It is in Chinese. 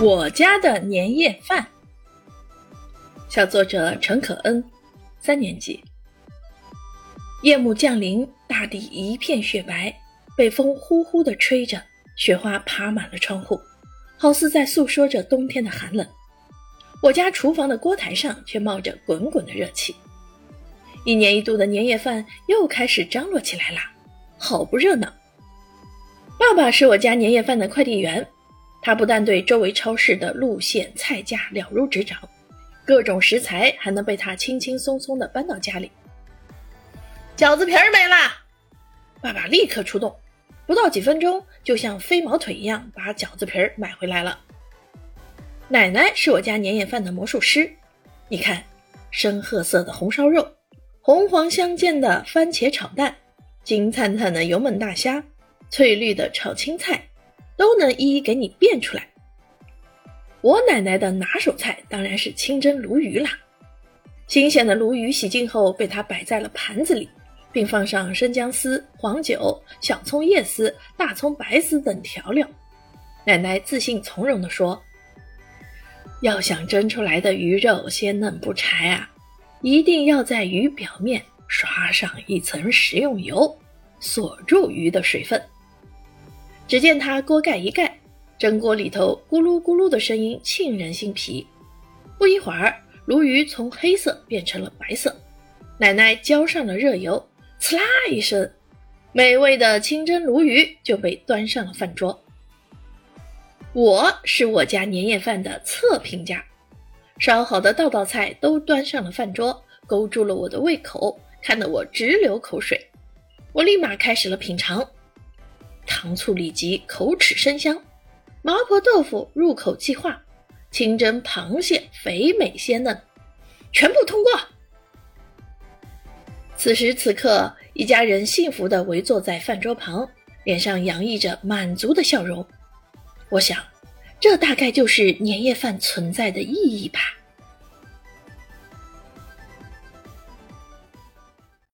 我家的年夜饭，小作者陈可恩，三年级。夜幕降临，大地一片雪白，北风呼呼的吹着，雪花爬满了窗户，好似在诉说着冬天的寒冷。我家厨房的锅台上却冒着滚滚的热气，一年一度的年夜饭又开始张罗起来啦，好不热闹。爸爸是我家年夜饭的快递员。他不但对周围超市的路线、菜价了如指掌，各种食材还能被他轻轻松松地搬到家里。饺子皮儿没了，爸爸立刻出动，不到几分钟，就像飞毛腿一样把饺子皮儿买回来了。奶奶是我家年夜饭的魔术师，你看，深褐色的红烧肉，红黄相间的番茄炒蛋，金灿灿的油焖大虾，翠绿的炒青菜。都能一一给你变出来。我奶奶的拿手菜当然是清蒸鲈鱼啦。新鲜的鲈鱼洗净后，被她摆在了盘子里，并放上生姜丝、黄酒、小葱叶丝、大葱白丝等调料。奶奶自信从容地说：“要想蒸出来的鱼肉鲜嫩不柴啊，一定要在鱼表面刷上一层食用油，锁住鱼的水分。”只见他锅盖一盖，蒸锅里头咕噜咕噜的声音沁人心脾。不一会儿，鲈鱼从黑色变成了白色。奶奶浇上了热油，呲啦一声，美味的清蒸鲈鱼就被端上了饭桌。我是我家年夜饭的测评家，烧好的道道菜都端上了饭桌，勾住了我的胃口，看得我直流口水。我立马开始了品尝。糖醋里脊口齿生香，麻婆豆腐入口即化，清蒸螃蟹肥美鲜嫩，全部通过。此时此刻，一家人幸福地围坐在饭桌旁，脸上洋溢着满足的笑容。我想，这大概就是年夜饭存在的意义吧。